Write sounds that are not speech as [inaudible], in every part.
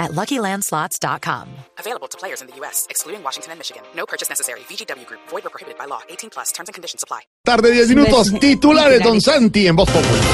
at LuckyLandSlots.com. Available to players in the U.S., excluding Washington and Michigan. No purchase necessary. VGW Group. Void or prohibited by law. 18 plus. Terms and conditions apply. Tarde 10 minutos. Titulares Don Santi en Voz Popular.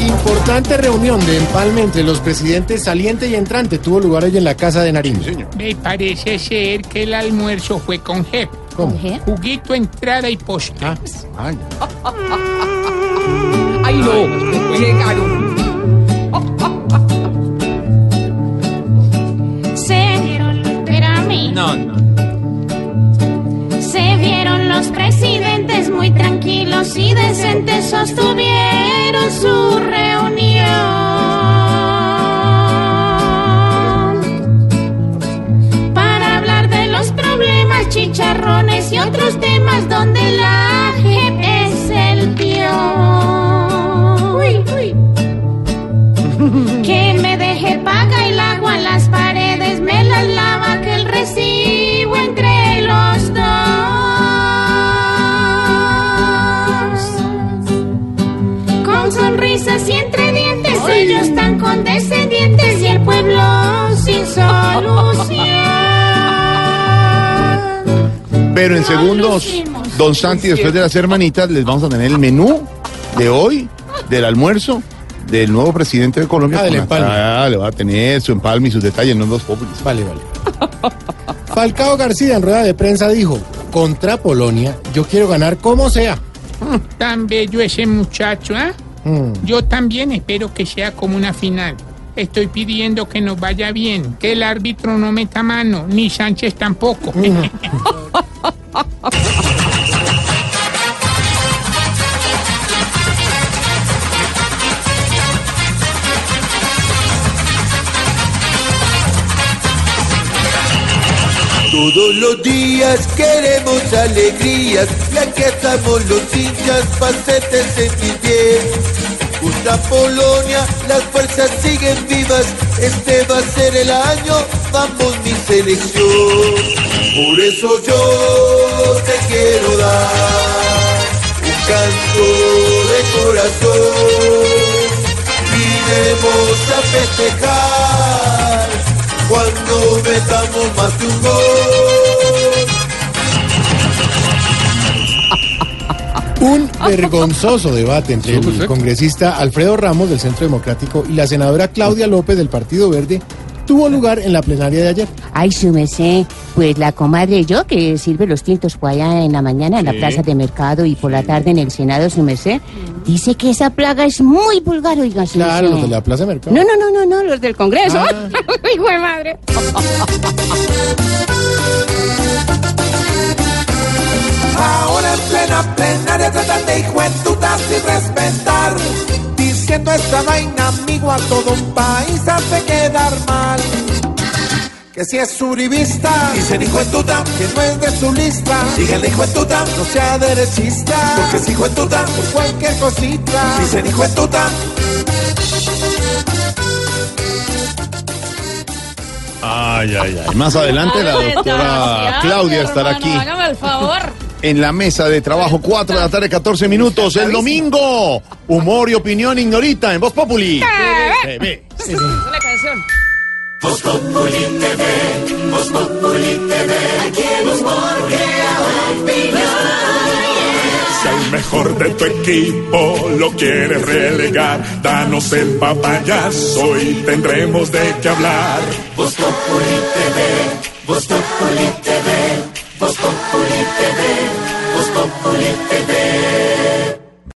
Importante reunión de empalme entre los presidentes saliente y entrante tuvo lugar hoy en la casa de Nariño. Me parece ser que el almuerzo fue con Jep. ¿Cómo? Juguito, entrada y postre. Ah, ay, ¡Ay, no! Llegaron. Se vieron los presidentes muy tranquilos y decentes sostuvieron su reunión. Para hablar de los problemas, chicharrones y otros temas sonrisas y entre dientes, ellos tan condescendientes y el pueblo sin solución. Pero en segundos. Don Santi, después de las hermanitas, les vamos a tener el menú de hoy, del almuerzo, del nuevo presidente de Colombia. Ah, del empalme. Ah, le va a tener su empalme y sus detalles, no en Voz Popular. vale, vale. [laughs] Falcao García en rueda de prensa dijo, contra Polonia, yo quiero ganar como sea. Tan bello ese muchacho, ¿ah? Mm. Yo también espero que sea como una final. Estoy pidiendo que nos vaya bien, que el árbitro no meta mano, ni Sánchez tampoco. [laughs] Todos los días queremos alegrías y aquí estamos los hinchas para hacerte sentir bien. Contra Polonia las fuerzas siguen vivas, este va a ser el año, vamos mi selección. Por eso yo te quiero dar un canto de corazón. Iremos a festejar cuando metamos más de un gol. Un vergonzoso debate entre el congresista Alfredo Ramos del Centro Democrático y la senadora Claudia López del Partido Verde tuvo lugar en la plenaria de ayer. Ay, súmese, pues la comadre yo que sirve los tintos por allá en la mañana en la plaza de mercado y por la tarde en el Senado, súmese, dice que esa plaga es muy vulgar, oiga, súmese. Claro, los de la Plaza de Mercado. No, no, no, no, no, los del Congreso. Ah. [laughs] Hijo de madre. Ahora en plena plenaria tratan de hijuetutas y respetar. Diciendo esta vaina, amigo, a todo un país hace quedar mal. Que si es uribista, dicen hijuetuta, que no es de su lista. Díganle hijuetuta, no sea derechista. Porque es hijuetuta, por cualquier cosita. Dicen hijuetuta. Ay, ay, ay. Más adelante la doctora Claudia estará aquí Hágame el favor. en la mesa de trabajo, 4 de la tarde, 14 minutos, el domingo. Humor y opinión ignorita en Voz Populi. TV. Una canción. Si al mejor de tu equipo lo quieres relegar, danos el papayazo y tendremos de qué hablar. Vos Populi TV, Vos Populi TV, Vos Populi TV, Vos Populi TV.